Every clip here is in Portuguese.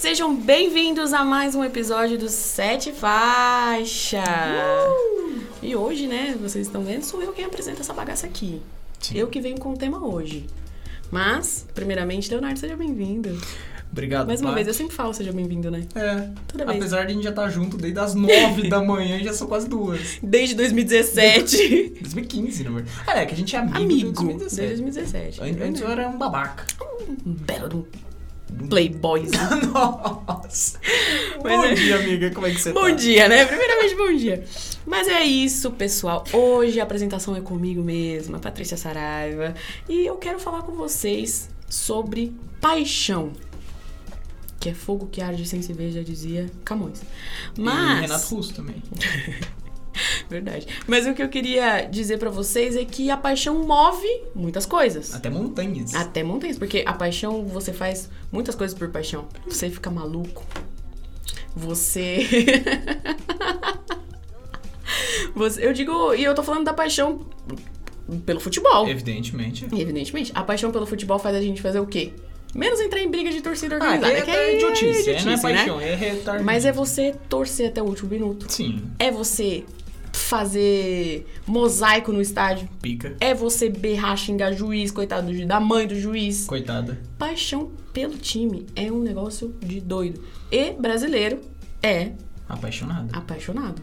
Sejam bem-vindos a mais um episódio do Sete Faixa. E hoje, né, vocês estão vendo, sou eu quem apresenta essa bagaça aqui. Sim. Eu que venho com o tema hoje. Mas, primeiramente, Leonardo, seja bem-vindo. Obrigado, Mais uma Paty. vez, eu sempre falo seja bem-vindo, né? É. Toda vez. Apesar de a gente já estar junto desde as nove da manhã, já são quase duas. Desde 2017. 2015, na verdade. Ah, é que a gente é amigo, Amigo. desde Desde 2017. 2017. An- Antes eu era um babaca. Um belo playboyzinho. Nossa. Mas Bom é- dia, amiga. Como é que você Bom tá? dia, né? Primeiramente, bom dia. Mas é isso, pessoal. Hoje a apresentação é comigo mesma, Patrícia Saraiva. E eu quero falar com vocês sobre paixão. Que é fogo que arde sem se ver, já dizia Camões. Mas. E Renato Russo também. Verdade. Mas o que eu queria dizer pra vocês é que a paixão move muitas coisas. Até montanhas. Até montanhas, porque a paixão, você faz muitas coisas por paixão. Você fica maluco. Você. você eu digo, e eu tô falando da paixão pelo futebol. Evidentemente. Evidentemente. A paixão pelo futebol faz a gente fazer o quê? Menos entrar em briga de torcida Ah, organizada. é, que é idiotice. é, não é idiotice, né? paixão, é retardo. Mas é você torcer até o último minuto. Sim. É você fazer mosaico no estádio. Pica. É você berrar, xingar juiz, coitado do da mãe do juiz. Coitada. Paixão pelo time é um negócio de doido. E brasileiro é Apaixonada. apaixonado.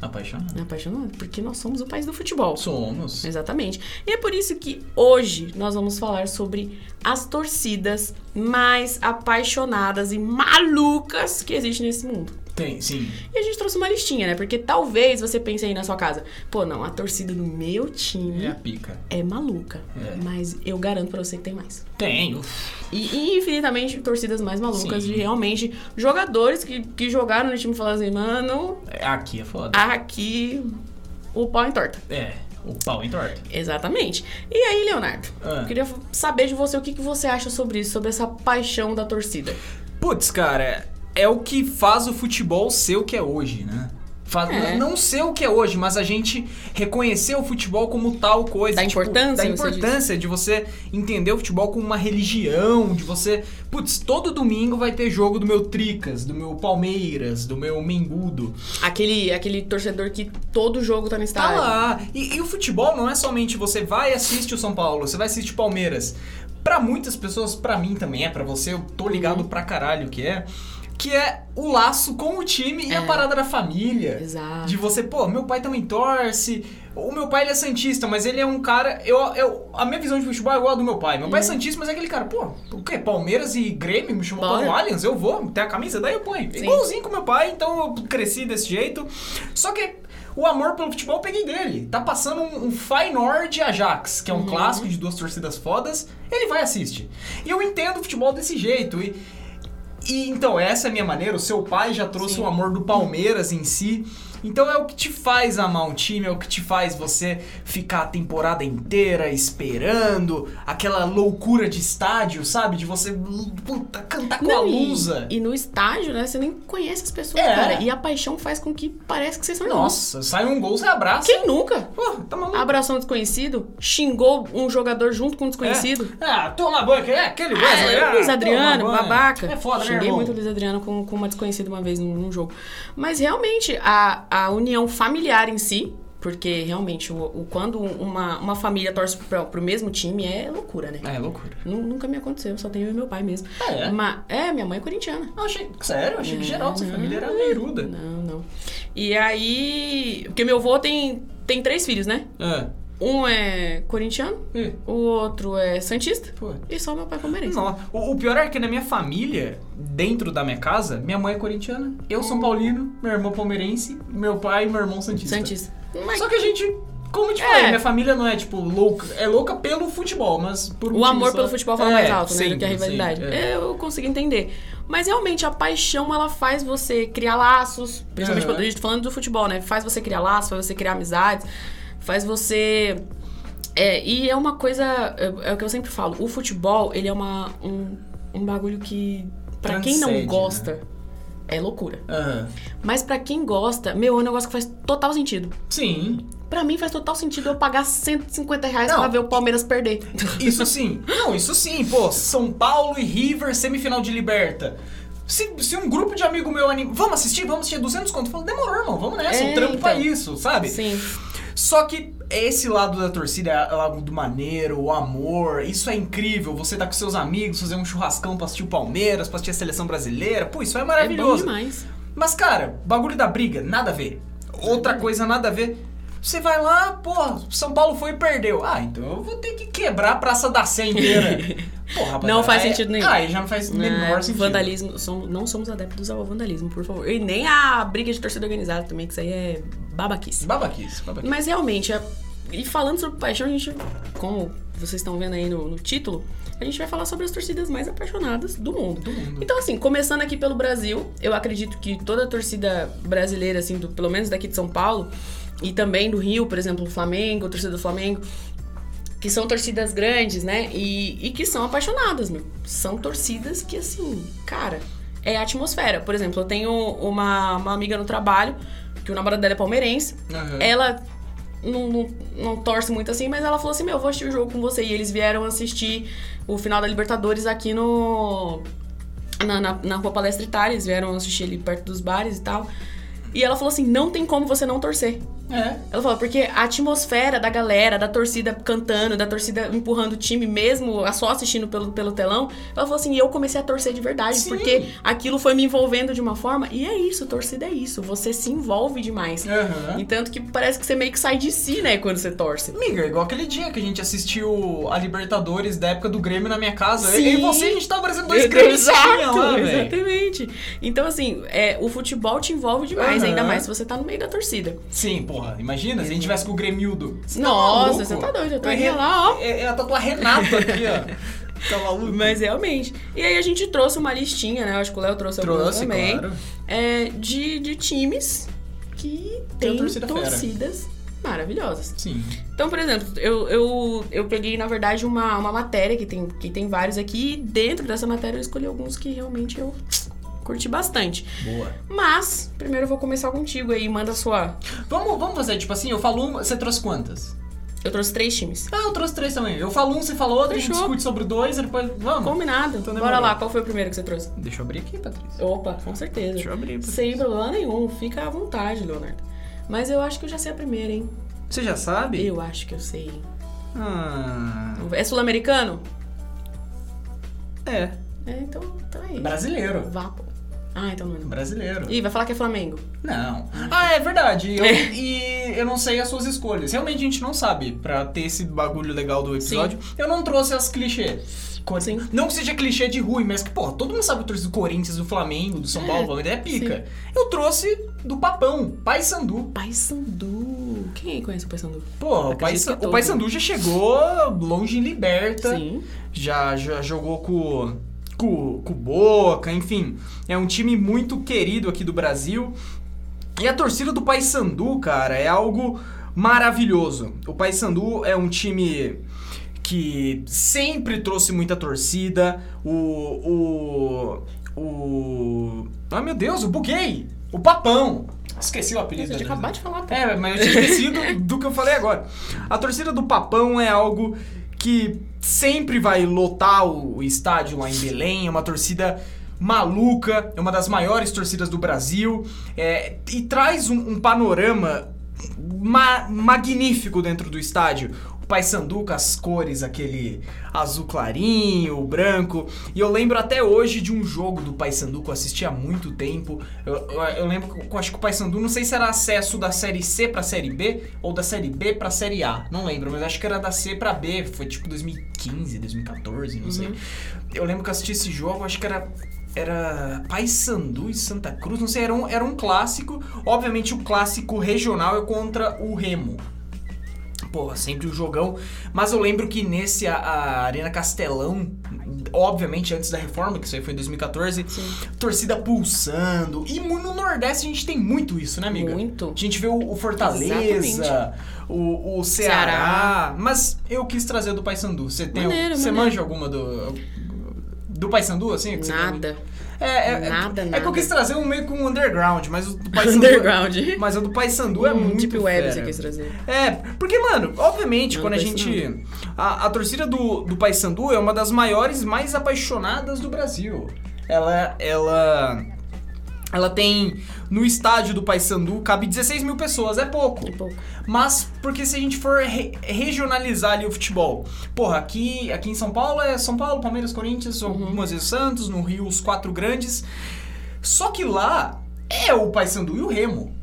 Apaixonada. Apaixonado, porque nós somos o país do futebol. Somos. Exatamente. E é por isso que hoje nós vamos falar sobre as torcidas mais apaixonadas e malucas que existem nesse mundo. Tem, sim. E a gente trouxe uma listinha, né? Porque talvez você pense aí na sua casa, pô, não, a torcida do meu time É a pica. é maluca. É. Mas eu garanto pra você que tem mais. Tem. uf. E, e infinitamente torcidas mais malucas Sim. de realmente jogadores que, que jogaram no time e falaram assim, mano, É, Aqui é foda. aqui o pau entorta. É. O pau entorta. Exatamente. E aí, Leonardo? Ah. Eu queria saber de você o que, que você acha sobre isso, sobre essa paixão da torcida. Putz, cara, é o que faz o futebol ser o que é hoje, né? Faz, É. Não ser o que é hoje, mas a gente reconhecer o futebol como tal coisa. Da tipo, importância, Da você importância de você entender o futebol como uma religião, de você. Putz, todo domingo vai ter jogo do meu Tricas, do meu Palmeiras, do meu Mengudo. Aquele, aquele torcedor que todo jogo tá no Tá estádio. lá. E, e o futebol não é somente você vai e assiste o São Paulo, você vai assistir o Palmeiras. Pra muitas pessoas, pra mim também é, pra você, eu tô ligado pra caralho que é. Que é o laço com o time e a É. parada da família. Exato. De você, pô, meu pai também torce. O meu pai ele é santista, mas ele é um cara. Eu, eu, a minha visão de futebol é igual a do meu pai. Meu pai é santista, mas é aquele cara, pô, o quê? Palmeiras e Grêmio me chamou para o Allianz? Eu vou, tem a camisa, daí eu ponho. Sim. Igualzinho com meu pai, então eu cresci desse jeito. Só que o amor pelo futebol eu peguei dele. Tá passando um, um Feyenoord Ajax, que é um clássico de duas torcidas fodas. Ele vai e assiste. E eu entendo o futebol desse jeito. E, e então, essa é a minha maneira. O seu pai já trouxe Sim. o amor do Palmeiras em si. Então é o que te faz amar um time, é o que te faz você ficar a temporada inteira esperando, aquela loucura de estádio, sabe? De você puta, cantar com a Não, e- lusa. E, no estádio, né, você nem conhece as pessoas, É. cara. E a paixão faz com que parece que vocês são irmãos. Nossa, sai um gol, você abraça. Quem nunca? Pô, tá maluco? Abraçou um desconhecido, xingou um jogador junto com um desconhecido. É. Ah, toma banho, é aquele Ah, é, ah, Luiz Adriano, toma banho. babaca. É foda, né, Xinguei irmão? muito o Luiz Adriano com, com uma desconhecida uma vez num, num jogo. Mas realmente, a, a união familiar em si, porque realmente, o, o- quando uma, uma família torce pro, pro mesmo time é loucura, né? É, loucura. Nu- Nunca me aconteceu, só tenho eu e meu pai mesmo. Ah, é? Mas, é, minha mãe é corintiana. Eu achei, sério, eu achei que É, geral dessa não. família era meiruda. Não, não. E aí. Porque meu avô tem, tem três filhos, né? Ah, Um é corintiano, e, o outro é santista pô. e só meu pai palmeirense. Não, o, o pior é que na minha família, dentro da minha casa, minha mãe é corintiana, eu sou paulino, meu irmão palmeirense, meu pai e meu irmão santista. Santista. Mas Só que a gente, como eu te É. falei, minha família não é, tipo, louca. É louca pelo futebol, mas por um o amor só- pelo futebol fala É, mais alto, né? sempre, do que a rivalidade. sempre, é. Eu consigo entender. Mas realmente a paixão ela faz você criar laços, principalmente Aham. quando a gente tá falando do futebol, né? Faz você criar laços, faz você criar amizades, faz você. É, e é uma coisa. É, é o que eu sempre falo: o futebol, ele é uma, um, um bagulho que, pra quem não Transcende, gosta, é loucura. Aham. Mas pra quem gosta, meu, é um negócio que faz total sentido. Sim, Pra mim faz total sentido eu pagar 150 reais Não. pra ver o Palmeiras perder. isso sim. Não, isso sim, pô. São Paulo e River, semifinal de Liberta. Se, se um grupo de amigo meu anima, vamos assistir, vamos assistir 200 conto, eu falo, demorou, irmão, vamos nessa, É, um trampo pra então. isso, sabe? Sim. Só que esse lado da torcida é algo do maneiro, o amor, isso é incrível. Você tá com seus amigos, fazer um churrascão pra assistir o Palmeiras, pra assistir a seleção brasileira, pô, isso é É bom maravilhoso. demais. Mas, cara, bagulho da briga, nada a ver. Outra coisa, nada a ver. Você vai lá, pô, São Paulo foi e perdeu. Ah, então eu vou ter que quebrar a Praça da Sé inteira. Porra, rapaziada, Não faz aí- sentido nenhum. Ah, aí já não faz menor Ah, sentido. Vandalismo, som- não somos adeptos ao vandalismo, por favor. E nem a briga de torcida organizada também, que isso aí é babaquice. Babaquice, babaquice. Mas realmente, a- e falando sobre paixão, a gente, como vocês estão vendo aí no, no título, a gente vai falar sobre as torcidas mais apaixonadas do mundo. Do mundo. Então, assim, começando aqui pelo Brasil, eu acredito que toda a torcida brasileira, assim, do- pelo menos daqui de São Paulo, e também do Rio, por exemplo, o Flamengo, a torcida do Flamengo, que são torcidas grandes, né? E, e que são apaixonadas, meu. São torcidas que, assim, cara, é a atmosfera. Por exemplo, eu tenho uma, uma amiga no trabalho, que o namorado dela é palmeirense. Aham. Ela não, não, não torce muito assim, mas ela falou assim: Meu, eu vou assistir o jogo com você. E eles vieram assistir o final da Libertadores aqui no. Na, na, na Rua Palestra Itália. Eles vieram assistir ali perto dos bares e tal. E ela falou assim: Não tem como você não torcer. É. Ela falou, porque a atmosfera da galera, da torcida cantando, da torcida empurrando o time, mesmo só assistindo pelo, pelo telão, ela falou assim, e eu comecei a torcer de verdade, Sim. porque aquilo foi me envolvendo de uma forma, e é isso, torcida é isso, você se envolve demais. Aham. E tanto que parece que você meio que sai de si, né, quando você torce. Amiga, igual aquele dia que a gente assistiu a Libertadores da época do Grêmio na minha casa. Sim. Eu e você, a gente tava parecendo dois Grêmios Exato, lá, exatamente. Então, assim, é, o futebol te envolve demais, Aham. ainda mais se você tá no meio da torcida. Sim, porra, imagina se a gente tivesse com o Grêmildo. Você Nossa, maluco? você tá doido, eu tô indo lá, ó. É, é a tatuar Renato aqui, ó. Tá maluco? Mas realmente. E aí a gente trouxe uma listinha, né? Acho que o Léo trouxe, algumas Trouxe, também. claro. é, de, de times que Tem têm torcida fera. torcidas maravilhosas. Sim. Então, por exemplo, eu, eu, eu peguei, na verdade, uma, uma matéria que tem, que tem vários aqui. E dentro dessa matéria eu escolhi alguns que realmente eu curti bastante. Boa. Mas, primeiro eu vou começar contigo aí. Manda a sua. Vamos, vamos fazer, tipo assim, eu falo uma, você trouxe quantas? Eu trouxe três times. Ah, eu trouxe três também. Eu falo um, você fala outro, a gente Fechou. discute sobre dois e depois. Vamos. Combinado. Então Bora lá, qual foi o primeiro que você trouxe? Deixa eu abrir aqui, Patrícia. Opa, com certeza. Deixa eu abrir. Patrícia. Sem problema nenhum, fica à vontade, Leonardo. Mas eu acho que eu já sei a primeira, hein? Você já sabe? Eu acho que eu sei. Ah. É sul-americano? É. É, então, então é isso. Brasileiro. Vá, pô. Ah, então não é. Brasileiro. Ih, vai falar que é Flamengo. Não. Ah, é verdade. Eu- e eu não sei as suas escolhas. Realmente a gente não sabe. Pra ter esse bagulho legal do episódio, eu não trouxe as clichês. Sim. Não que seja clichê de ruim, mas que, pô, todo mundo sabe o torcida do Corinthians, do Flamengo, do São É, Paulo, Palmeiras é pica. Eu trouxe do Papão, Pai Sandu. Paysandu. Quem aí conhece o Paysandu? Pô, o Pai, que o. Pai Sandu já chegou longe em liberta. Sim. já, já jogou com, com, com Boca, enfim. É um time muito querido aqui do Brasil. E a torcida do Paysandu, cara, é algo maravilhoso. O Paysandu é um time que sempre trouxe muita torcida. O. O. O. Ah, meu Deus, o Buguei! O Papão! Esqueci o apelido dele. acabado de falar, pô. É, mas eu tinha esquecido do que eu falei agora. A torcida do Papão é algo que sempre vai lotar o, estádio lá em Belém. É uma torcida maluca, é uma das maiores torcidas do Brasil. é, e traz um, um panorama ma- magnífico dentro do estádio. Paysandu com as cores, aquele azul clarinho, branco. E eu lembro até hoje de um jogo do Paysandu que eu assisti há muito tempo. Eu, eu- eu lembro que eu acho que o Paysandu, não sei se era acesso da série C pra série B ou da série B pra série A. Não lembro, mas acho que era da C pra B. Foi tipo 2015, 2014, não sei. Eu lembro que eu assisti esse jogo, acho que era era Paysandu e Santa Cruz, não sei, era um, era um clássico. Obviamente o clássico regional é contra o Remo. Pô, sempre um jogão. Mas eu lembro que nesse a, a Arena Castelão, obviamente antes da reforma, que isso aí foi em 2014, torcida pulsando. E no Nordeste a gente tem muito isso, né, amiga? Muito. A gente vê o, o Fortaleza, o, o Ceará, Ceará. Mas eu quis trazer do Paysandu. Você tem Maneiro, Você maneiro. manja alguma do. Do Paysandu, assim? tem- Nada. É, é, é- Nada, é, que eu nada. quis trazer um meio com um underground, mas o do Paysandu. Underground. Mas o do Paysandu é muito Deep Web fera. você quis trazer. É, porque, mano, obviamente, Não, quando a gente. A, a torcida do, do Paysandu é uma das maiores, mais apaixonadas do Brasil. ela, ela, ela tem no estádio do Paysandu cabe 16 mil pessoas, é pouco. É pouco. Mas porque se a gente for re- regionalizar ali o futebol, porra, aqui, aqui em São Paulo é São Paulo, Palmeiras, Corinthians, algumas vezes Santos, no Rio os quatro grandes. Só que lá é o Paysandu e o Remo.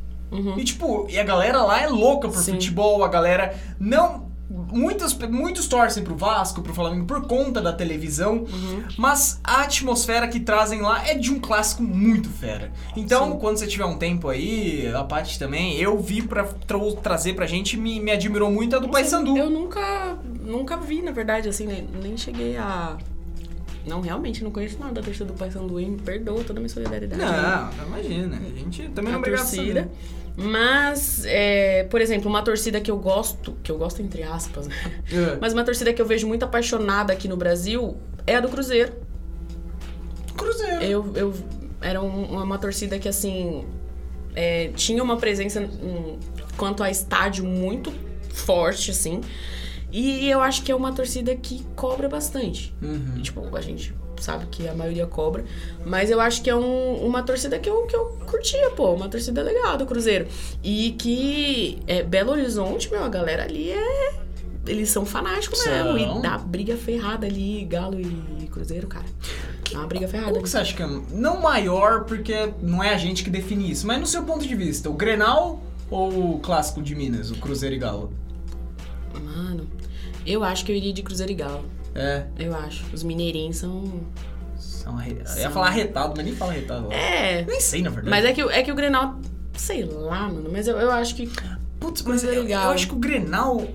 E tipo, e a galera lá é louca por Sim. futebol, a galera não Muitos, muitos torcem pro Vasco, pro Flamengo por conta da televisão, mas a atmosfera que trazem lá é de um clássico muito fera. Então, Sim. quando você tiver um tempo aí, a Paty também, eu vi pra tra trazer pra gente, me, me admirou muito a do Paysandu. Eu nunca, nunca vi, na verdade, assim, nem, nem cheguei a. Não, realmente, não conheço nada da torcida do Paysandu, hein? Me perdoa toda a minha solidariedade. Não, não imagina, a gente também não a obrigado a torcida. Mas, é, por exemplo, uma torcida que eu gosto, que eu gosto entre aspas, né? É. Mas uma torcida que eu vejo muito apaixonada aqui no Brasil é a do Cruzeiro. Cruzeiro. Eu, eu era um- uma torcida que, assim, é, tinha uma presença hum, quanto a estádio muito forte, assim. E eu acho que é uma torcida que cobra bastante. Uhum. Tipo, a gente sabe que a maioria cobra. Mas eu acho que é um- uma torcida que eu, que eu curtia, pô. Uma torcida legal do Cruzeiro. E que é, Belo Horizonte, meu, a galera ali é. Eles são fanáticos São. mesmo. E dá briga ferrada ali, Galo e Cruzeiro, cara. Dá uma briga ferrada ali. que você acha que é? Não maior, porque não é a gente que define isso, mas no seu ponto de vista, o Grenal ou o clássico de Minas, o Cruzeiro e Galo? Mano, eu acho que eu iria de Cruzeiro e Galo. É. Eu acho. Os mineirinhos são. São arre... Eu ia São. falar arretado, mas nem fala arretado. É. Nem sei, na verdade. Mas é que, o- é que o Grenal. Sei lá, mano. Mas eu, eu acho que. Putz, mas Cruzeiro eu, e Galo. eu acho que o Grenal.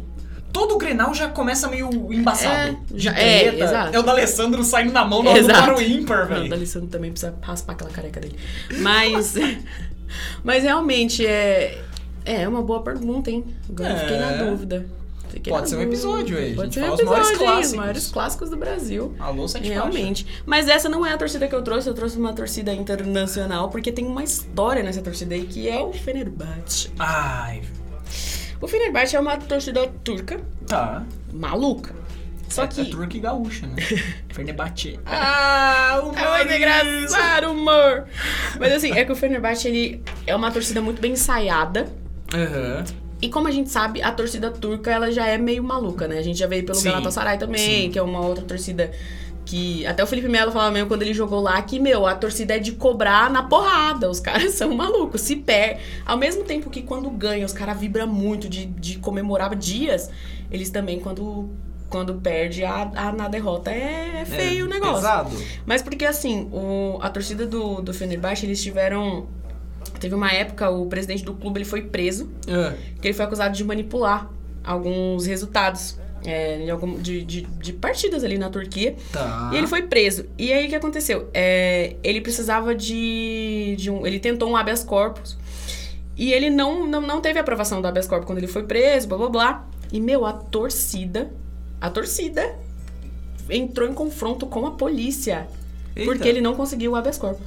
Todo o Grenal já começa meio embaçado. É, já- é, exato. É o da Alessandro saindo na mão do, para o ímpar, Não, o velho. D'Alessandro também precisa raspar aquela careca dele. Mas. mas realmente é. É uma boa pergunta, hein? Agora eu fiquei na É. dúvida. Pode ser um episódio aí, Pode ser um os maiores episódio, hein? Os clássicos. maiores clássicos do Brasil. Alô, sete Realmente. Mas essa não é a torcida que eu trouxe, eu trouxe uma torcida internacional, porque tem uma história nessa torcida aí, que é o Fenerbahçe. Ai, O Fenerbahçe é uma torcida turca, tá. maluca. Só é, que... É turco e gaúcha, né? Fenerbahçe. Ah, o É muito engraçado, humor! Mas assim, é que o Fenerbahçe, ele é uma torcida muito bem ensaiada. Aham. E como a gente sabe, a torcida turca, ela já é meio maluca, né? A gente já veio pelo Sim, Galatasaray também, sim. que é uma outra torcida que... Até o Felipe Melo falava mesmo quando ele jogou lá que, meu, a torcida é de cobrar na porrada. Os caras são malucos. Se perde... Ao mesmo tempo que quando ganha, os caras vibram muito de, de comemorar dias, eles também, quando... Quando perde a, a- na derrota, é, é feio o negócio. Pesado. Mas porque, assim, o- a torcida do, do Fenerbahçe, eles tiveram... Teve uma época, o presidente do clube, ele foi preso Ah, que ele foi acusado de manipular alguns resultados é, de- de- de partidas ali na Turquia. tá. E ele foi preso. E aí o que aconteceu? É, ele precisava de, de um. Ele tentou um habeas corpus. E ele não, não, não teve aprovação do habeas corpus quando ele foi preso, blá blá blá. E, meu, a torcida. A torcida entrou em confronto com a polícia. Eita. Porque ele não conseguiu o habeas corpus.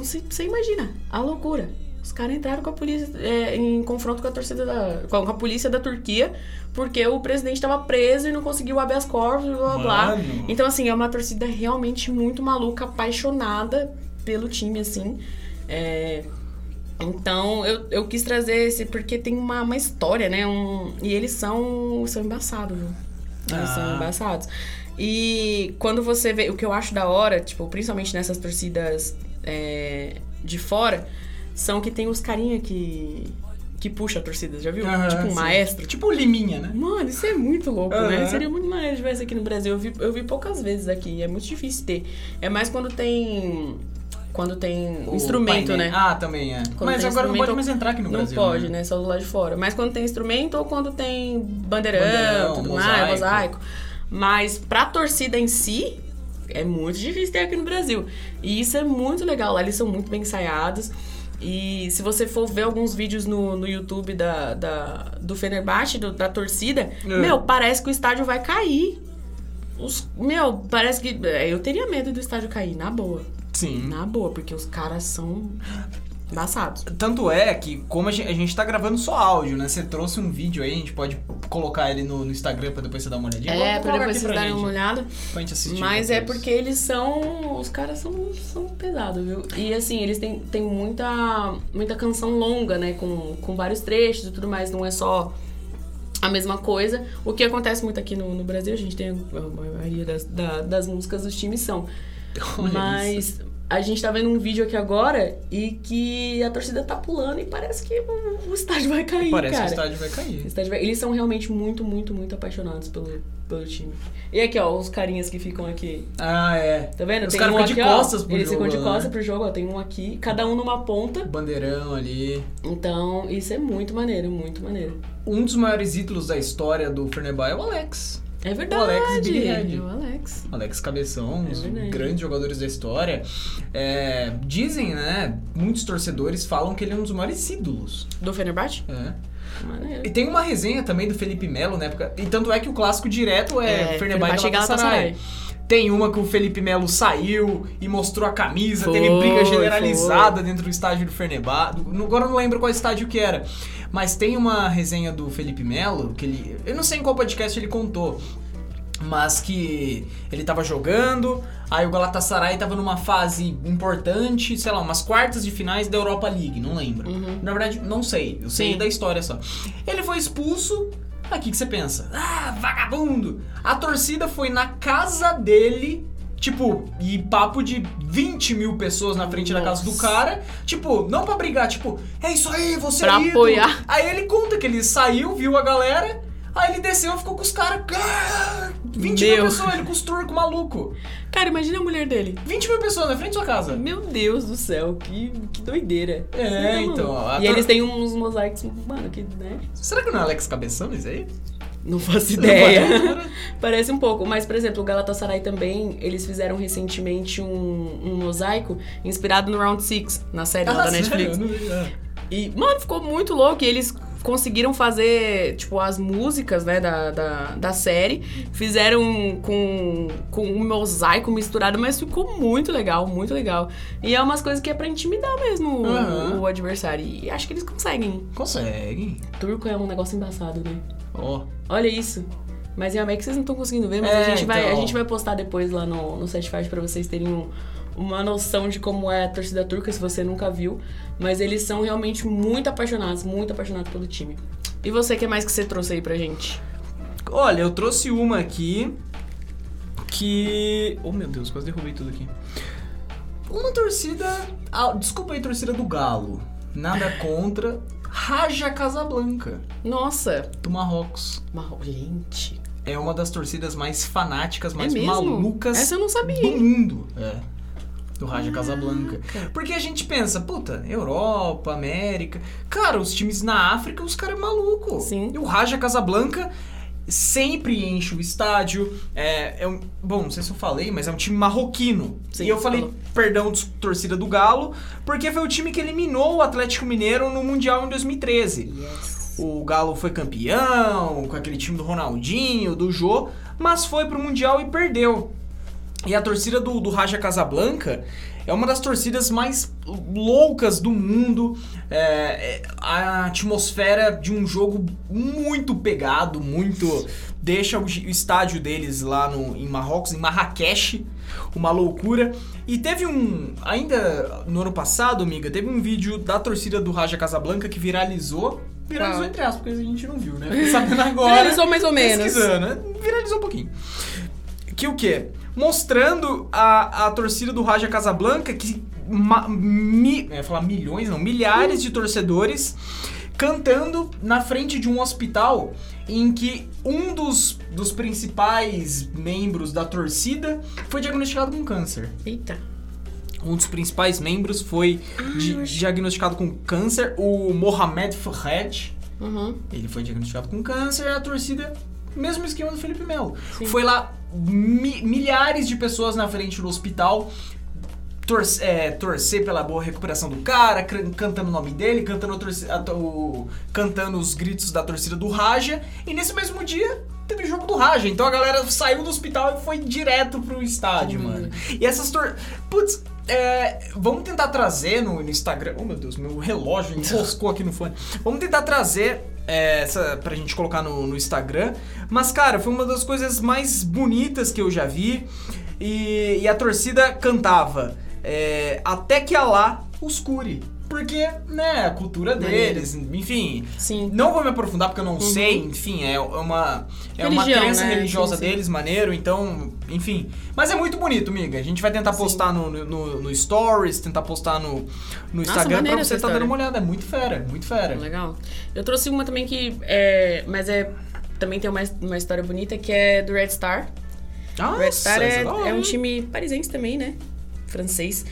Então você imagina a loucura. Os caras entraram com a polícia é, em confronto com a torcida da. com a polícia da Turquia, porque o presidente estava preso e não conseguiu habeas corpus, blá blá blá. Então, assim, é uma torcida realmente muito maluca, apaixonada pelo time, assim. É, Então, eu, eu quis trazer esse porque tem uma, uma história, né? Um, e eles são, são embaçados, viu? Eles Ah. são embaçados. E quando você vê, o que eu acho da hora, tipo, principalmente nessas torcidas é, de fora, são que tem os carinha que, que puxa a torcida, já viu? Tipo um sim. maestro. Tipo o Liminha, né? Mano, isso é muito louco, né? Seria muito maneiro se tivesse aqui no Brasil. Eu vi, eu vi poucas vezes aqui, é muito difícil ter. É mais quando tem. Quando tem O instrumento, painel. né? Ah, também é. Quando Mas agora não pode mais entrar aqui no não Brasil. pode, né? Só do lado de fora. Mas quando tem instrumento ou quando tem bandeirão, Bandeirão, tudo mosaico. mais, mosaico. Mas pra torcida em si, é muito difícil ter aqui no Brasil. E isso é muito legal. Lá eles são muito bem ensaiados. E se você for ver alguns vídeos no, no YouTube da, da, do Fenerbahçe, do- da torcida, É. meu, parece que o estádio vai cair. Os, meu, parece que. é, Eu teria medo do estádio cair, na boa. Sim. Na boa, porque os caras são. Embaçado. Tanto é que, como a gente, a gente tá gravando só áudio, né? Você trouxe um vídeo aí, a gente pode colocar ele no, no Instagram pra depois você dar uma olhadinha. É, pra depois vocês darem uma olhada. Pra gente assistir. Mas é porque eles são. Os caras são, são pesados, viu? E assim, eles têm, têm muita, muita canção longa, né? Com, com vários trechos e tudo mais. Não é só a mesma coisa. O que acontece muito aqui no, no Brasil, a gente tem a maioria das, da- das músicas dos times são. Olha Mas a gente tá vendo um vídeo aqui agora e que a torcida tá pulando e parece que o, o estádio vai cair, Parece cara. que o estádio vai cair. Estádio vai- Eles são realmente muito, muito, muito apaixonados pelo, pelo time. E aqui, ó, os carinhas que ficam aqui. Ah, é. Tá vendo? Os caras um ficam de aqui, ó, costas pro Eles jogo, ficam de né? costas pro jogo, ó. Tem um aqui, cada um numa ponta. Bandeirão ali. Então, isso é muito maneiro, muito maneiro. Um dos maiores ídolos da história do Fenerbahçe é o Alex. É verdade. Alex Big Red. O Alex. Alex Cabeção, um É dos verdade. grandes jogadores da história. É, dizem, né? Muitos torcedores falam que ele é um dos maiores ídolos. Do Fenerbahçe? É. Maneiro. E tem uma resenha também do Felipe Melo na época. E tanto é que o clássico direto é, É, Fenerbahçe e Galatasaray. Tem uma que o Felipe Melo saiu e mostrou a camisa, Foi, teve briga generalizada dentro do estádio do. Do- Agora eu não lembro qual estádio que era. Mas tem uma resenha do Felipe Melo que ele, eu não sei em qual podcast ele contou, mas que ele tava jogando, aí o Galatasaray tava numa fase importante, sei lá, umas quartas de finais da Europa League, não lembro. Uhum. Na verdade, não sei, eu sei Sim. da história só. Ele foi expulso, que, que você pensa? Ah, vagabundo! A torcida foi na casa dele, tipo, e papo de 20 mil pessoas na frente da casa do Nossa. cara, tipo, não pra brigar, tipo, é isso aí, você Pra é apoiar. Aí ele conta que ele saiu, viu a galera, aí ele desceu e ficou com os caras. ah, 20 mil pessoas, ele com os turcos maluco. Cara, imagina a mulher dele. 20 mil pessoas na frente da sua casa. Meu Deus do céu, que, que doideira. É, tá então, a E tor- eles têm uns mosaicos, mano, que, né? Será que não é Alex Cabeção isso aí? Não faço ideia. Parece um pouco, mas, por exemplo, o Galatasaray também, eles fizeram recentemente um, um mosaico inspirado no Round Six na série lá Ah, da sério? Netflix. Ah. E, mano, ficou muito louco. E eles conseguiram fazer, tipo, as músicas, né, da, da, da série. Fizeram com, com um mosaico misturado, mas ficou muito legal, muito legal. E é umas coisas que é pra intimidar mesmo o- Aham. o, adversário. E acho que eles conseguem. Consegue. Turco é um negócio embaçado, né? Ó. Olha isso. Mas realmente vocês não estão conseguindo ver, mas É, a, gente vai, a então. gente vai postar depois lá no, no Setfast pra vocês terem um- uma noção de como é a torcida turca, se você nunca viu. Mas eles são realmente muito apaixonados, muito apaixonados pelo time. E você, o que mais que você trouxe aí pra gente? Olha, eu trouxe uma aqui que. Oh meu Deus, quase derrubei tudo aqui. Uma torcida. ah, desculpa aí, torcida do Galo. Nada contra. Raja Casablanca, Nossa! do Marrocos. Marro... Gente. É uma das torcidas mais fanáticas, mais é malucas Essa eu não sabia. do mundo. É. Do Raja. Casablanca. Porque a gente pensa, puta, Europa, América. Cara, os times na África, os caras é maluco. Sim. E o Raja Casablanca sempre enche o estádio. É, é um, bom, não sei se eu falei, mas é um time marroquino. Sim, e eu falei, falou. perdão, de torcida do Galo, porque foi o time que eliminou o Atlético Mineiro no Mundial em 2013. Yes. O Galo foi campeão, com aquele time do Ronaldinho, do Jô, mas foi pro Mundial e perdeu. E a torcida do, do Raja Casablanca é uma das torcidas mais loucas do mundo. É, é a atmosfera de um jogo muito pegado, muito. Deixa o, estádio deles lá no, em Marrocos, em Marrakech, uma loucura. E teve um. Ainda no ano passado, amiga, teve um vídeo da torcida do Raja Casablanca que viralizou. Viralizou Qual? entre aspas, porque a gente não viu, né? Fiquei sabendo agora. Viralizou mais ou menos. Né? Viralizou um pouquinho. Que o quê? Mostrando a, a torcida do Raja Casablanca que ma, mi, eu ia falar milhões, não, milhares de torcedores cantando na frente de um hospital em que um dos, dos principais membros da torcida foi diagnosticado com câncer. Eita. Um dos principais membros foi di- diagnosticado com câncer, o Mohamed Fouad. Uhum. Ele foi diagnosticado com câncer, a torcida, mesmo esquema do Felipe Melo. Sim. Foi lá mi- milhares de pessoas na frente do hospital torce- é, torcer pela boa recuperação do cara, cantando o nome dele, cantando, a o- cantando os gritos da torcida do Raja. E nesse mesmo dia teve jogo do Raja. Então a galera saiu do hospital e foi direto pro estádio, Que mano. E essas tor... Putz, é, vamos tentar trazer no, no Instagram. Oh meu Deus, meu relógio enroscou aqui no fone. Vamos tentar trazer é, essa pra gente colocar no, no Instagram. Mas, cara, foi uma das coisas mais bonitas que eu já vi. E, e a torcida cantava. é, até que Alá os cure. Porque, né, a cultura deles, enfim. Sim. Não vou me aprofundar porque eu não sei, enfim, é uma é uma Religião, crença né? religiosa Sim, sim. deles, maneiro, então, enfim. Mas é muito bonito, miga. A gente vai tentar Sim. postar no, no, no Stories, tentar postar no, no Nossa, Instagram pra maneiro você essa tá dando uma olhada. É muito fera, muito fera. Legal. Eu trouxe uma também que é. Mas é. Também tem uma, uma história bonita que é do Red Star. Ah, O Red Star é, hora, é um time parisense também, né? Francês.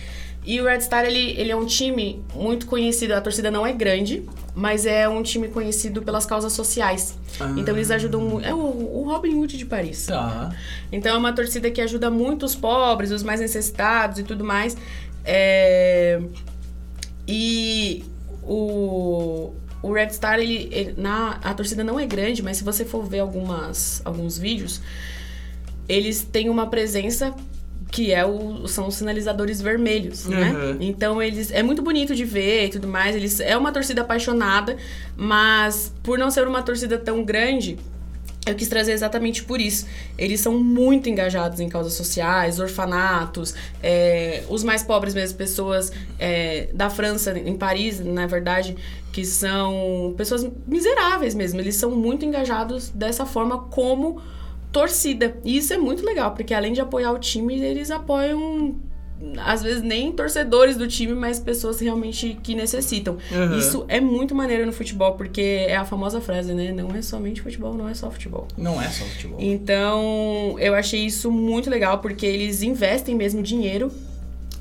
E o Red Star, ele, ele é um time muito conhecido. A torcida não é grande, mas é um time conhecido pelas causas sociais. Ah. Então eles ajudam muito. É o, o Robin Hood de Paris. Tá. Então é uma torcida que ajuda muito os pobres, os mais necessitados e tudo mais. É, E o, o Red Star, ele, ele- na, a torcida não é grande, mas se você for ver algumas, alguns vídeos, eles têm uma presença que é o, são os sinalizadores vermelhos, né? Uhum. Então eles é muito bonito de ver e tudo mais. Eles é uma torcida apaixonada, mas por não ser uma torcida tão grande, eu quis trazer exatamente por isso. Eles são muito engajados em causas sociais, orfanatos, é, os mais pobres mesmo, pessoas é, da França, em Paris, na verdade, que são pessoas miseráveis mesmo. Eles são muito engajados dessa forma como torcida. E isso é muito legal, porque além de apoiar o time, eles apoiam. Às vezes nem torcedores do time, mas pessoas realmente que necessitam. Uhum. Isso é muito maneiro no futebol, porque é a famosa frase, né? Não é somente futebol, não é só futebol. Não é só futebol. Então, eu achei isso muito legal, porque eles investem mesmo dinheiro.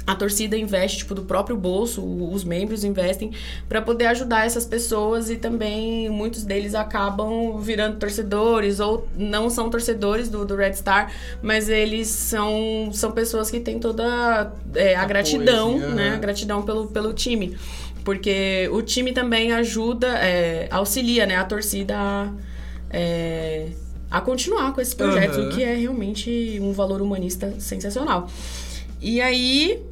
A torcida investe, tipo, do próprio bolso, os membros investem para poder ajudar essas pessoas e também muitos deles acabam virando torcedores ou não são torcedores do, do Red Star, mas eles são, são pessoas que têm toda é, a Apoio, gratidão, assim, aham. né? A gratidão pelo, pelo time. Porque o time também ajuda, é, auxilia, né, a torcida a, é, a continuar com esse projeto, o que é realmente um valor humanista sensacional. E aí,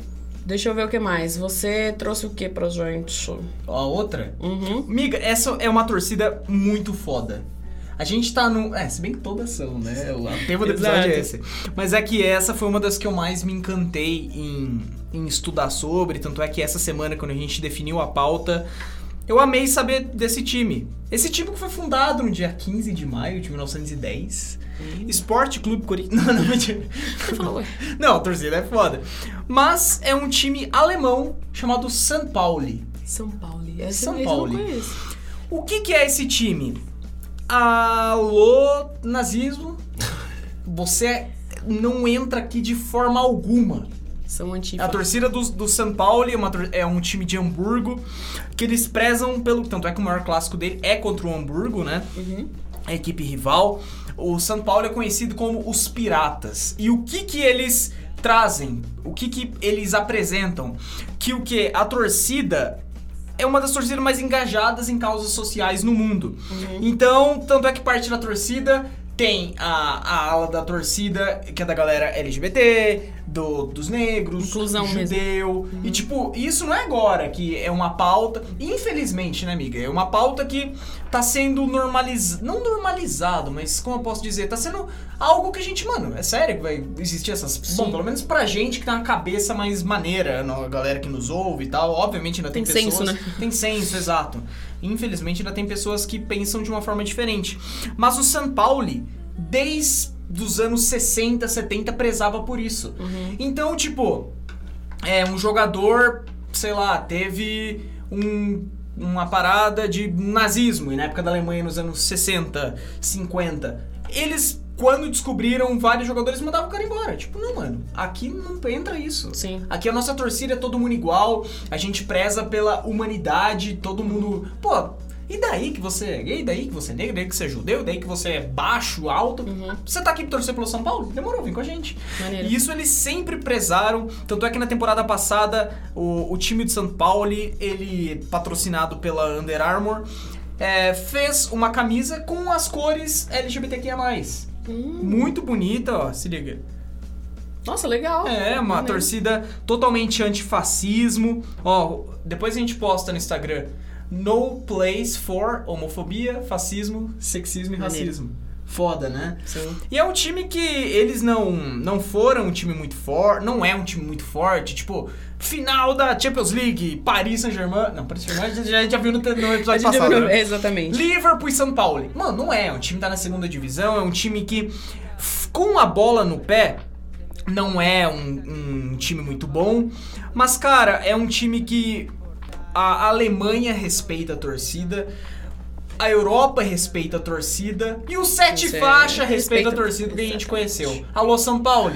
deixa eu ver o que mais. Você trouxe o que pra gente? A outra? Uhum. Miga, essa é uma torcida muito foda. A gente tá no. É, se bem que todas são, né? O tema do episódio é esse. Mas é que essa foi uma das que eu mais me encantei em, em estudar sobre. Tanto é que essa semana, quando a gente definiu a pauta, eu amei saber desse time. Esse time que foi fundado no dia 15 de maio de 1910. Esporte Clube Corinthians. Não, não, mentira. Não, a torcida é foda. Mas é um time alemão chamado São Pauli. São Paulo. Essa São conheço. O que, que é esse time? Alô, nazismo. Você não entra aqui de forma alguma. São antifa. A torcida do, do São Paulo é, uma é um time de Hamburgo que eles prezam pelo. Tanto é que o maior clássico dele é contra o Hamburgo, né? Uhum. a equipe rival. O São Paulo é conhecido como os Piratas. E o que que eles trazem? O que que eles apresentam? Que o que a torcida é uma das torcidas mais engajadas em causas sociais no mundo. Então, tanto é que parte da torcida tem a, a ala da torcida, que é da galera LGBT, do, dos negros, Inclusão mesmo. judeu. E tipo, isso não é agora que é uma pauta. Infelizmente, né, amiga? É uma pauta que tá sendo normalizado. Não normalizado, mas como eu posso dizer? Tá sendo algo que a gente, mano, é sério que vai existir essas. Bom, Sim. pelo menos pra gente que tem uma cabeça mais maneira, a galera que nos ouve e tal. Obviamente ainda tem, Tem pessoas. senso, né? Tem senso, exato. Infelizmente ainda tem pessoas que pensam de uma forma diferente. Mas o São Paulo, desde os anos 60, 70, prezava por isso. Então, tipo, é um jogador, sei lá, teve um- uma parada de nazismo, e na época da Alemanha, nos anos 60, 50. Eles, quando descobriram vários jogadores, mandavam o cara embora. Tipo, não, mano, aqui não entra isso. Sim. Aqui a nossa torcida é todo mundo igual, a gente preza pela humanidade, todo mundo. Pô, e daí que você é gay? Daí que você é negro? Daí que você é judeu? Daí que você é baixo, alto? Uhum. Você tá aqui pra torcer pelo São Paulo? Demorou, vem com a gente. Maneiro. E isso eles sempre prezaram. Tanto é que na temporada passada, o, o time de São Paulo, ele, patrocinado pela Under Armour, é, fez uma camisa com as cores LGBTQIA. Hum. Muito bonita, ó, se liga. Nossa, legal. É, uma Maneiro. torcida totalmente antifascismo. Ó, depois a gente posta no Instagram. No place for homofobia, fascismo, sexismo e Maneiro. racismo. Foda, né? Sim. E é um time que eles não, não foram um time muito forte, não é um time muito forte, tipo, final da Champions League, Paris Saint-Germain. Não, Paris Saint-Germain a gente já, viu no, no episódio passado. viu- né? Exatamente. Liverpool e São Paulo. Mano, não é. O time tá na segunda divisão, é um time que, com a bola no pé, não é um, um time muito bom. Mas, cara, é um time que a Alemanha respeita a torcida. A Europa respeita a torcida. E o Sete Faixa respeita a respeita- torcida que a gente conheceu. Alô, São Paulo.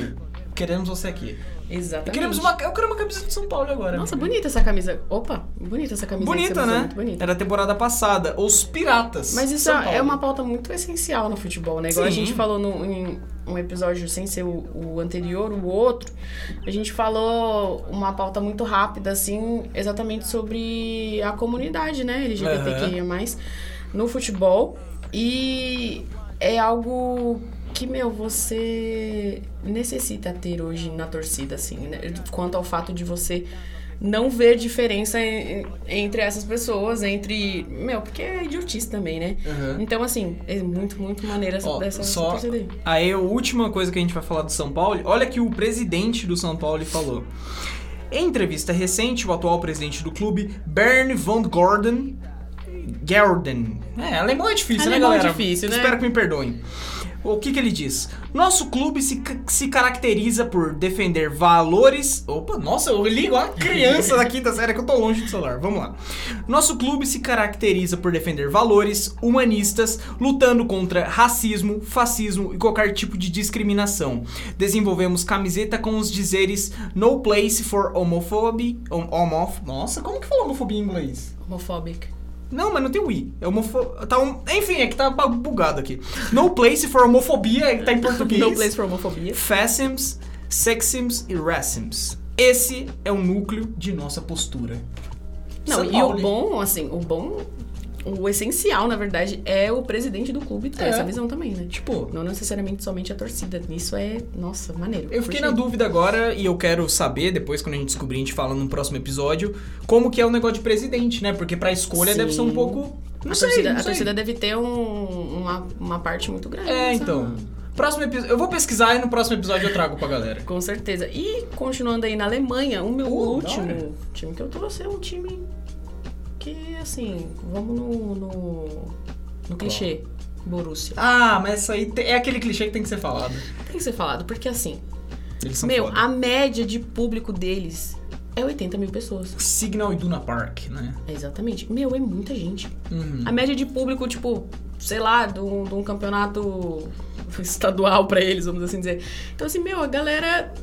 Queremos você aqui. Exatamente. Queremos uma, eu quero uma camisa de São Paulo agora. Nossa, bonita essa camisa. Opa, bonita essa camisa. Bonita, né? Bonita. Era a temporada passada. Os Piratas. Mas isso é Paulo. uma pauta muito essencial no futebol, né? Igual a Sim. gente falou no, em um episódio sem ser o, o anterior, o outro, a gente falou uma pauta muito rápida, assim, exatamente sobre a comunidade, né? LGBTQIA+, no futebol. E é algo que, meu, você necessita ter hoje na torcida, assim, né? Quanto ao fato de você não ver diferença em- entre essas pessoas, entre. Meu, porque é idiotice também, né? Aham. Então, assim, é muito, muito maneira essa, Ó, dessa, essa só aí. aí a última coisa que a gente vai falar do São Paulo, olha que o presidente do São Paulo falou. Em entrevista recente, o atual presidente do clube, Bernd von Gordon, Gordon. É, alemão é difícil, Alemão né, é galera? difícil, né? Espero que me perdoem. O que que ele diz? Nosso clube se, se caracteriza por defender valores. Opa, nossa, eu ligo a criança da quinta série que eu tô longe do celular. Vamos lá. Nosso clube se caracteriza por defender valores humanistas, lutando contra racismo, fascismo e qualquer tipo de discriminação. Desenvolvemos camiseta com os dizeres No place for homophobia. Hom homof nossa, como que fala homofobia em inglês? Homophobic. Não, mas não tem o i. É homofo... tá um... Enfim, é que tá bugado aqui. No place for homofobia, é que tá em português. No place for homofobia. Fascisms, sexisms e racisms. Esse é o núcleo de nossa postura. Não, São e Paulo, o bom, assim, o bom, o essencial, na verdade, é o presidente do clube ter É. essa visão também, né? Tipo, Não necessariamente somente a torcida. Isso é, nossa, maneiro. eu fiquei na dúvida agora e eu quero saber, depois quando a gente descobrir, a gente fala no próximo episódio, como que é o negócio de presidente, né? Porque pra escolha Sim. deve ser um pouco... Não a sei, torcida, não a sei. torcida deve ter um- uma, uma parte muito grande. É, então. Próximo episódio... Eu vou pesquisar e no próximo episódio eu trago pra galera. Com certeza. E continuando aí na Alemanha, o meu Pô, da último hora. time que eu trouxe é um time que, assim, vamos no, no, no clichê. Borussia. Ah, mas isso aí te- é aquele clichê que tem que ser falado. Tem que ser falado, porque assim, Eles são meu, foda. a média de público deles é 80 mil pessoas. Signal Iduna Park, né? Exatamente. Meu, é muita gente. Uhum. A média de público, tipo, sei lá, de um, de um campeonato estadual pra eles, vamos assim dizer. Então, assim, meu, a galera.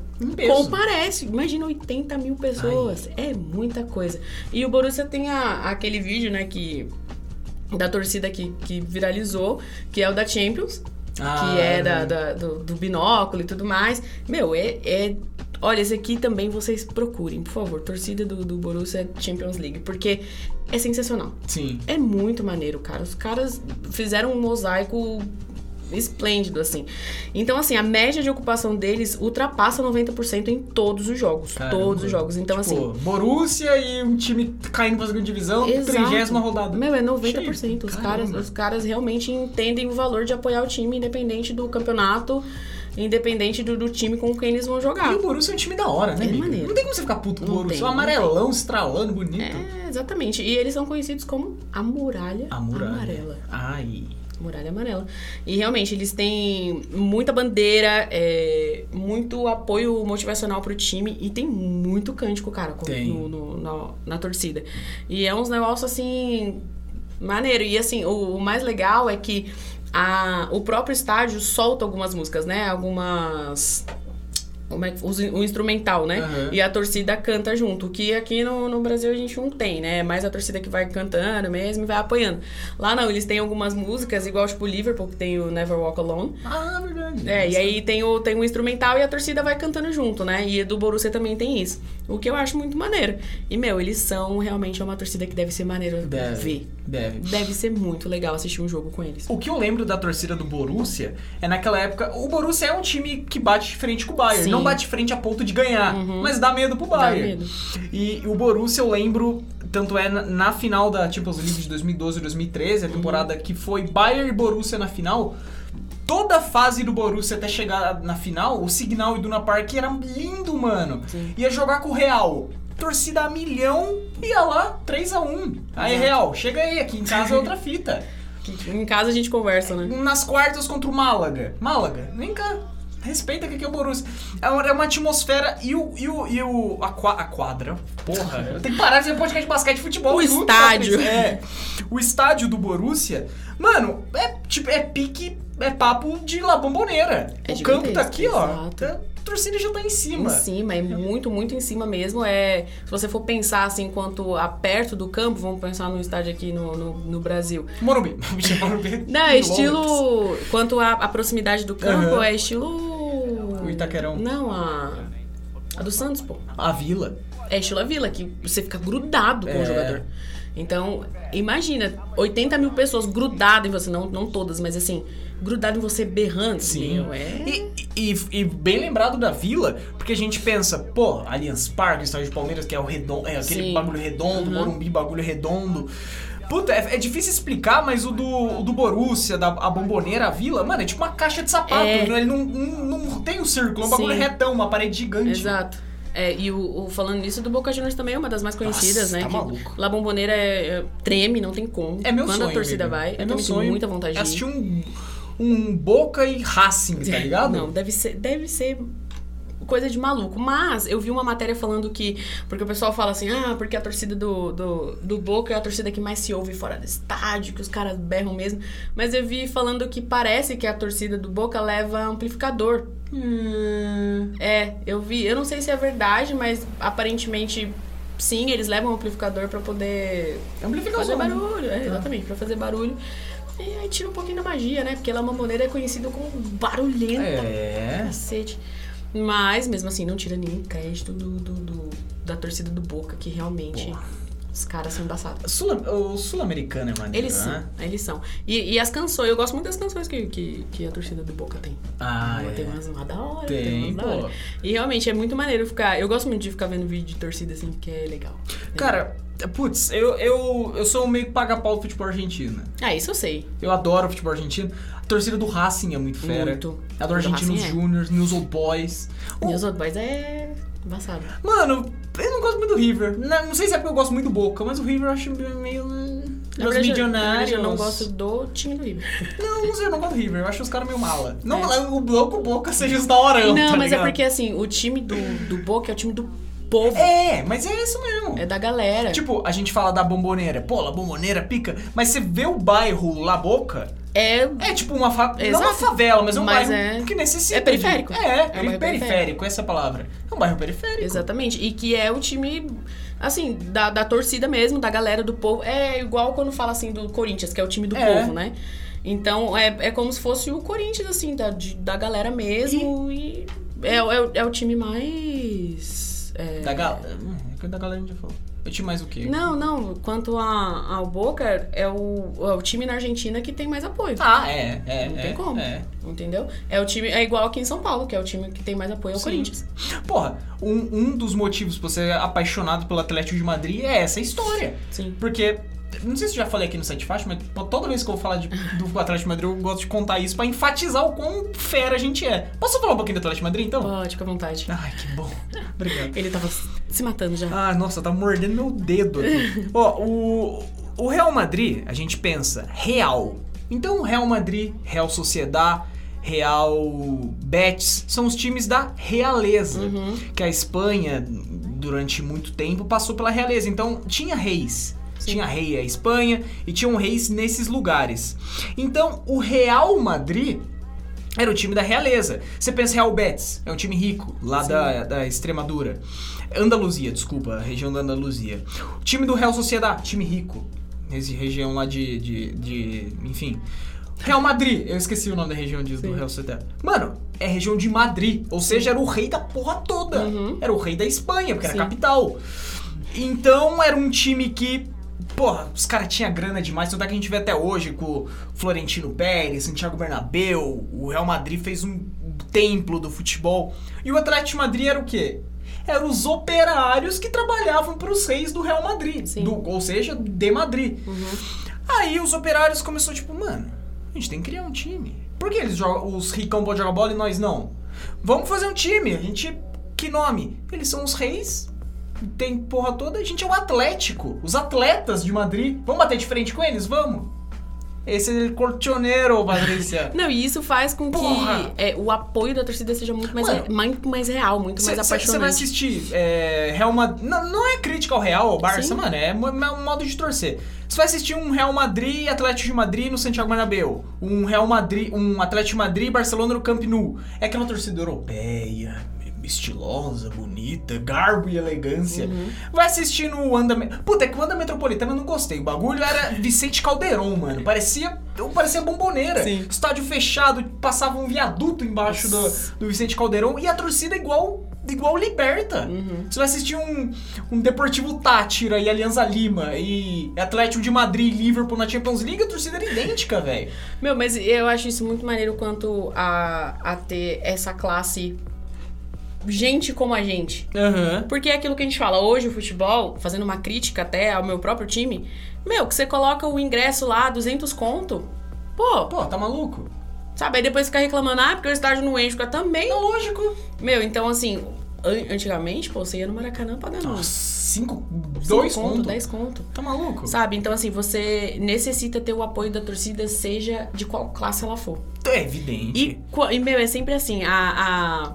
Comparece. Imagina 80 mil pessoas. É muita coisa. E o Borussia tem a- aquele vídeo, né, que... Da torcida que, que viralizou, que é o da Champions, Ah, que é da, da- do, do binóculo e tudo mais. Meu, é, é. Olha, esse aqui também vocês procurem, por favor. Torcida do, do Borussia Champions League, porque é sensacional. Sim. É muito maneiro, cara. Os caras fizeram um mosaico esplêndido, assim. Então, assim, a média de ocupação deles ultrapassa 90% em todos os jogos. Caramba. Todos os jogos. Então, tipo, assim. Borussia e um time caindo pra segunda divisão, trigésima rodada. Meu, é 90%. Os Cheio. caras, Caramba. os caras realmente entendem o valor de apoiar o time, independente do campeonato, independente do, do time com quem eles vão jogar. E o Borussia é um time da hora, né, É maneiro. Não tem como você ficar puto com o Borussia. tem, um amarelão, estralando, bonito. É, exatamente. E eles são conhecidos como a muralha, A muralha. amarela. Ai. Muralha amarela. E realmente, eles têm muita bandeira, é, muito apoio motivacional pro time e tem muito cântico, cara, com- no- no- na, na torcida. E é uns negócios assim. maneiro. E assim, o, o mais legal é que a, o próprio estádio solta algumas músicas, né? Algumas. Como é que, os- o instrumental, né? Aham. E a torcida canta junto. Que aqui no, no Brasil a gente não tem, né? É mais a torcida que vai cantando mesmo e vai apoiando. Lá não, eles têm algumas músicas, igual tipo o Liverpool, que tem o Never Walk Alone. Ah, verdade. Verdade. É, e aí tem o, tem o instrumental e a torcida vai cantando junto, né? E do Borussia também tem isso. O que eu acho muito maneiro. E, meu, eles são realmente uma torcida que deve ser maneiro Deve. ver. Deve. Deve ser muito legal assistir um jogo com eles. O que eu lembro da torcida do Borussia é naquela época. O Borussia é um time que bate de frente com o Bayern. Sim. Não bate de frente a ponto de ganhar, mas dá medo pro Dá Bayern. medo. E o Borussia, eu lembro, tanto é na, na final da Champions League de 2012 e 2013, a Uhum. temporada que foi Bayern e Borussia na final. Toda a fase do Borussia até chegar na final, o Signal Iduna Park era lindo, mano. Sim. Ia jogar com o Real. Torcida a milhão, ia lá, 3x1. Aí, Exato. Real, chega aí, aqui em casa é outra fita. Em casa a gente conversa, né? Nas quartas contra o Málaga. Málaga, vem cá. Respeita que aqui é o Borussia. É uma, é uma atmosfera e o. E o, e o a, qua- a quadra. Porra, eu tenho que parar de fazer podcast de basquete e futebol. O junto, estádio. Patrícia. É. O estádio do Borussia. Mano, é tipo, é pique. É papo de La Bombonera. É o campo tá aqui, ó. tá- A torcida já tá em Em cima. cima, é muito, muito em cima mesmo. É, se você for pensar assim, quanto a perto do campo, vamos pensar no estádio aqui no, no, no Brasil. Morumbi. Morumbi. Não, é estilo. Quanto à proximidade do campo, Aham. é estilo. Itaquerão. Não, a. A do Santos, pô. A vila. É estilo a Vila, que você fica grudado com É. o jogador. Então, imagina, 80 mil pessoas grudadas em você, não, não todas, mas assim, grudado em você berrando. Sim. Meu, é. E, e- e bem lembrado da Vila, porque a gente pensa, pô, Allianz Parque, estádio de Palmeiras, que é o redondo, é aquele Sim. bagulho redondo, Uhum. Morumbi, bagulho redondo. Puta, é, é difícil explicar, mas o do, o do Borussia, da a bomboneira, a Vila, mano, é tipo uma caixa de sapato. É. Ele não, não, não tem um círculo, é um bagulho retão, uma parede gigante. Exato. É, e o, o- falando nisso, do Boca Juniors também é uma das mais conhecidas, Nossa, né? tá que maluco. La Bombonera é, é- treme, não tem como. É meu Quando sonho. a torcida amigo. vai, é eu meu sonho. muita vontade de ir. Assistir um, um Boca e Racing, tá ligado? Não, deve ser, deve ser coisa de maluco. Mas eu vi uma matéria falando que. Porque o pessoal fala assim, ah, porque a torcida do, do, do Boca é a torcida que mais se ouve fora do estádio, que os caras berram mesmo. Mas eu vi falando que parece que a torcida do Boca leva amplificador. Hum, É, eu vi. Eu não sei se é verdade, mas aparentemente. Sim, eles levam amplificador pra poder amplificação. fazer barulho, é, exatamente, pra fazer barulho. E aí tira um pouquinho da magia, né? Porque La Mamboneira é conhecido como barulhenta É. Cacete. Mas, mesmo assim, não tira nenhum crédito do, do- do- da torcida do Boca, que realmente. Os caras são embaçados. Sul, o sul-americano é maneiro, Eles são, né? eles são. E, e as canções, eu gosto muito das canções que, que, que a torcida do Boca tem. Ah, tem é. umas uma da hora, Tem, tem, umas da hora. E realmente é muito maneiro ficar. Eu gosto muito de ficar vendo vídeo de torcida assim, que é legal. Cara, putz, eu, eu, eu sou meio que paga-pau do futebol argentino. Ah, isso eu sei. Eu adoro o futebol argentino. A torcida do Racing é muito fera. Muito. A do Do Argentinos Racing é. News Old Boys. O- os outros boys é embaçado. Mano, eu não gosto muito do River. Não, não sei se é porque eu gosto muito do Boca, mas o River eu acho meio... Na na milionários. eu não gosto do time do River. Não, não sei, eu não gosto do River. Eu acho os caras meio mala. Não, É. o bloco Boca seja os da hora. Não, tá mas é ligado? porque assim, o time do, do Boca é o time do povo. É, mas é isso mesmo. É da galera. Tipo, a gente fala da bomboneira. Pô, La Bomboneira pica. Mas você vê o bairro La Boca, é. é tipo uma fa... não uma favela, mas é um Mas bairro é- que necessita. é periférico. De... É, É um bairro periférico, periférico. essa é a palavra. É um bairro periférico. Exatamente. E que é o time, assim, da, da torcida mesmo, da galera do povo. É igual quando fala assim do Corinthians, que é o time do É. povo, né? Então é, é como se fosse o Corinthians, assim, da, de- da galera mesmo. E, é, é, o- é o time mais. É, Da galera. É, da galera a gente já falou. Eu tinha mais o quê? Não, não. Quanto a- ao Boca, é o, é o time na Argentina que tem mais apoio. Ah, é, é. Não é, tem como. É. Entendeu? É o time. É igual aqui em São Paulo, que é o time que tem mais apoio ao Sim. Corinthians. Porra, um, um dos motivos pra você é apaixonado pelo Atlético de Madrid é essa história. Sim. Porque, não sei se eu já falei aqui no Sete Faixa, mas toda vez que eu vou falar de- do Atlético de Madrid, eu gosto de contar isso pra enfatizar o quão fera a gente é. Posso falar um pouquinho do Atlético de Madrid, então? Pode, fica à vontade. Ai, que bom. Obrigado. Ele tava se matando já. Ah, nossa, tá mordendo meu dedo aqui. Ó, o, o Real Madrid, a gente pensa, Real. Então, o Real Madrid, Real Sociedad, Real Betis, são os times da realeza. Uhum. Que a Espanha, durante muito tempo, passou pela realeza. Então, tinha reis. Sim. Tinha rei a Espanha e tinham reis nesses lugares. Então, o Real Madrid era o time da realeza. Você pensa Real Betis, é um time rico, lá Sim. da, da Extremadura. Andaluzia, desculpa, a região da Andaluzia. O time do Real Sociedad, time rico. Região lá de, de, de- Enfim. Real Madrid, eu esqueci o nome da região disso, do Sim. Real Sociedade. Mano, é região de Madrid, ou seja, era o rei da porra toda. Uhum. Era o rei da Espanha, porque Sim. era a capital. Então era um time que, porra, os caras tinham grana demais, tanto é que a gente vê até hoje com o Florentino Pérez, Santiago Bernabéu, o Real Madrid fez um templo do futebol. E o Atlético Madrid era o quê? Eram os operários que trabalhavam para os reis do Real Madrid, do- ou seja, de Madrid. Uhum. Aí os operários começaram, tipo, mano, a gente tem que criar um time. Por que eles jogam, os ricão podem jogar bola e nós não? Vamos fazer um time. A gente. Que nome? Eles são os reis. Tem porra toda. A gente é o Atlético. Os atletas de Madrid. Vamos bater de frente com eles? Vamos. Esse é o colchoneiro, Patrícia. Não, e isso faz com que Porra! é, o apoio da torcida seja muito mais, Mano, re- muito mais real, muito mais Você vai apaixonante. assistir é, Real Madrid. Não, não é crítica ao Real, ao Barça, Sim. mano. É mo- um modo de torcer. Você vai assistir um Real Madrid e Atlético de Madrid no Santiago Bernabéu. Um Real Madrid, um Atlético de Madrid e Barcelona no Camp Nou. É aquela torcida europeia, estilosa, bonita, garbo e elegância. Uhum. Vai assistir no Wanda... Me- Puta, é que o Wanda Metropolitana eu não gostei. O bagulho era Vicente Calderon, mano. Parecia... Parecia bomboneira. Sim. Estádio fechado, passava um viaduto embaixo do, do Vicente Calderon e a torcida igual igual Liberta. Uhum. Você vai assistir um, um Deportivo Tátira e Alianza Lima e Atlético de Madrid e Liverpool na Champions League, a torcida era idêntica, velho. Meu, mas eu acho isso muito maneiro quanto a, a ter essa classe gente como a gente. Aham. Porque é aquilo que a gente fala, hoje o futebol, fazendo uma crítica até ao meu próprio time, meu, que você coloca o ingresso lá, 200 conto, pô, Pô, tá maluco? sabe? Aí depois fica reclamando, ah, porque o estádio não enche, fica também. É lógico. Meu, então assim, an- antigamente, pô, você ia no Maracanã pagando Nossa, cinco, cinco dois conto, conto. 10 conto. Tá maluco? Sabe? Então, assim, você necessita ter o apoio da torcida, seja de qual classe ela for. É evidente. E, e, meu, é sempre assim, a, a,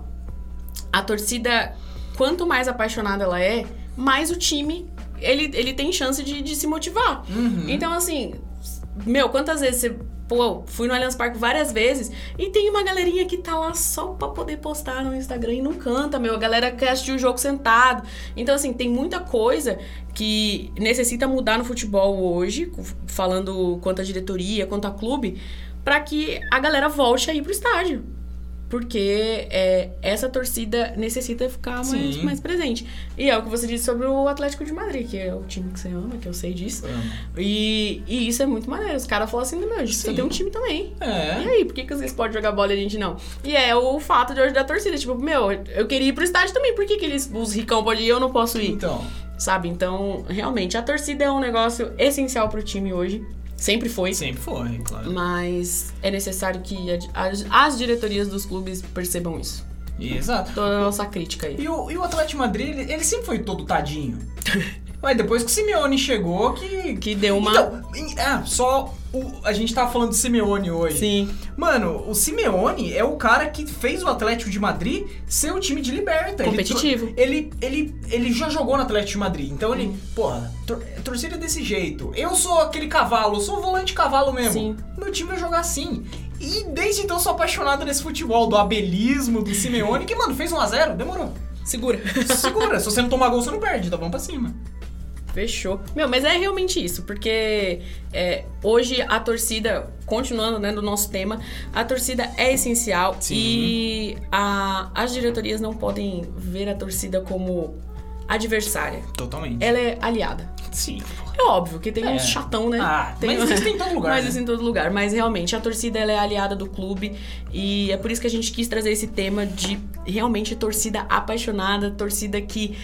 a torcida, quanto mais apaixonada ela é, mais o time, ele, ele tem chance de, de se motivar. Uhum. Então, assim, meu, quantas vezes você... Pô, fui no Allianz Parque várias vezes e tem uma galerinha que tá lá só pra poder postar no Instagram e não canta, meu. A galera quer assistir o jogo sentado. Então, assim, tem muita coisa que necessita mudar no futebol hoje, falando quanto a diretoria, quanto a clube, pra que a galera volte a ir pro estádio. Porque é, essa torcida necessita ficar mais, Sim. mais presente. E é o que você disse sobre o Atlético de Madrid, que é o time que você ama, que eu sei disso. E, e isso é muito maneiro. Os caras falam assim, meu, a gente precisa ter um time também. E É. aí, por que, que vocês podem jogar bola e a gente não? E é o fato de hoje da torcida. Tipo, meu, eu queria ir pro estádio também. Por que, que eles, os ricão podem ir e eu não posso ir? Então, Sabe? Então, realmente, a torcida é um negócio essencial pro time hoje. Sempre foi. sempre foi, claro. Mas é necessário que as, as diretorias dos clubes percebam isso. Exato. Toda a nossa crítica aí. E o, e o Atlético Madrid, ele, ele sempre foi todo tadinho. Mas depois que o Simeone chegou, que. Que deu uma. Então, ah, só. O- a gente tava falando do Simeone hoje. Sim. Mano, o Simeone é o cara que fez o Atlético de Madrid ser o time de liberta. Competitivo. Ele, ele, ele, já jogou no Atlético de Madrid. Então ele, porra, tor torcida desse jeito. Eu sou aquele cavalo, eu sou o volante cavalo mesmo. Sim. Meu time vai jogar assim. E desde então eu sou apaixonado nesse futebol, do abelismo, do Simeone, que, mano, fez 1x0, demorou. Segura. Segura, se você não tomar gol, você não perde, tá bom pra cima. Fechou. Meu, mas é realmente isso, porque é, hoje a torcida, continuando né, do nosso tema, a torcida é essencial Sim. e a- as diretorias não podem ver a torcida como adversária. Totalmente. Ela é aliada. Sim. É óbvio que tem É. uns chatão, né? Ah, tem, mas isso tem em todo lugar, Mas né? isso em todo lugar. Mas realmente, a torcida ela é aliada do clube. E é por isso que a gente quis trazer esse tema de realmente torcida apaixonada, torcida que,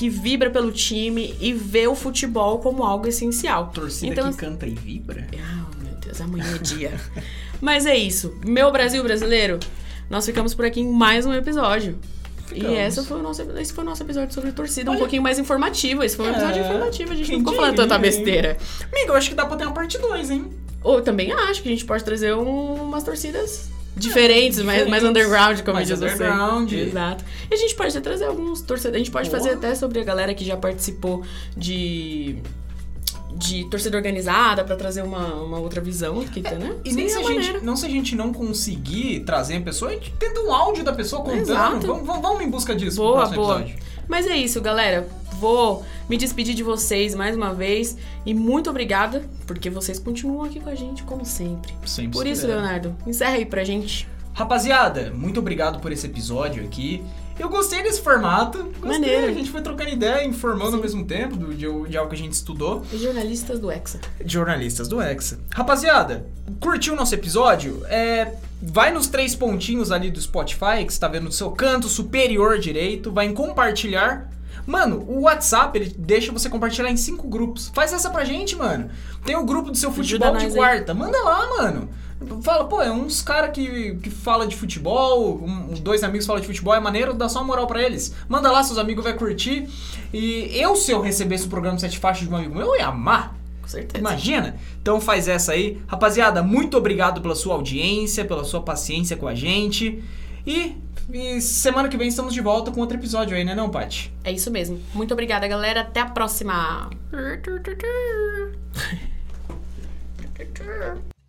que vibra pelo time e vê o futebol como algo essencial. Torcida Então, que canta e vibra. Ah, meu Deus, amanhã é dia. Mas é isso. Meu Brasil brasileiro, nós ficamos por aqui em mais um episódio. Ficamos. E essa foi o nosso, esse foi o nosso episódio sobre torcida, um Olha- pouquinho mais informativo. Esse foi um episódio É, informativo, a gente não ficou falando tanta besteira. Amigo, eu acho que dá pra ter uma parte 2, hein? Ou eu também acho que a gente pode trazer um- umas torcidas diferentes, mais, mais diferentes. underground, como Mais diz você. underground. Exato. E a gente pode até trazer alguns torcedores. A gente pode fazer até sobre a galera que já participou de. De torcida organizada pra trazer uma, uma outra visão, que, né? E nem se, a Seria gente, não se a gente não conseguir trazer a pessoa, a gente tenta um áudio da pessoa contando. Exato. Vamos, vamos, vamos em busca disso Boa, boa. episódio. Mas é isso, galera. Vou me despedir de vocês mais uma vez e muito obrigada, porque vocês continuam aqui com a gente como sempre. Sempre Por isso. Leonardo, encerra aí pra gente. Rapaziada, muito obrigado por esse episódio aqui. Eu gostei desse formato. Gostei, Maneiro. A gente foi trocando ideia, informando ao mesmo tempo do, de, de algo que a gente estudou. Jornalistas do Hexa. jornalistas do Hexa. Rapaziada, curtiu o nosso episódio? É, vai nos três pontinhos ali do Spotify, que você tá vendo no seu canto superior direito, vai em compartilhar. Mano, o WhatsApp, ele deixa você compartilhar em cinco grupos. Faz essa pra gente, mano. Tem o grupo do seu futebol de nós aí. quarta. Manda lá, mano. Fala, pô, é uns cara que, que fala de futebol, um- dois amigos falam de futebol, é maneiro, dá só uma moral pra eles. Manda lá, seus amigos vai curtir. E eu, se eu recebesse o programa Sete Faixas de um amigo meu, eu ia amar. Com certeza. Imagina? Então faz essa aí. Rapaziada, muito obrigado pela sua audiência, pela sua paciência com a gente. E, e semana que vem estamos de volta com outro episódio aí, né não, Paty? É isso mesmo. Muito obrigada, galera. Até a próxima.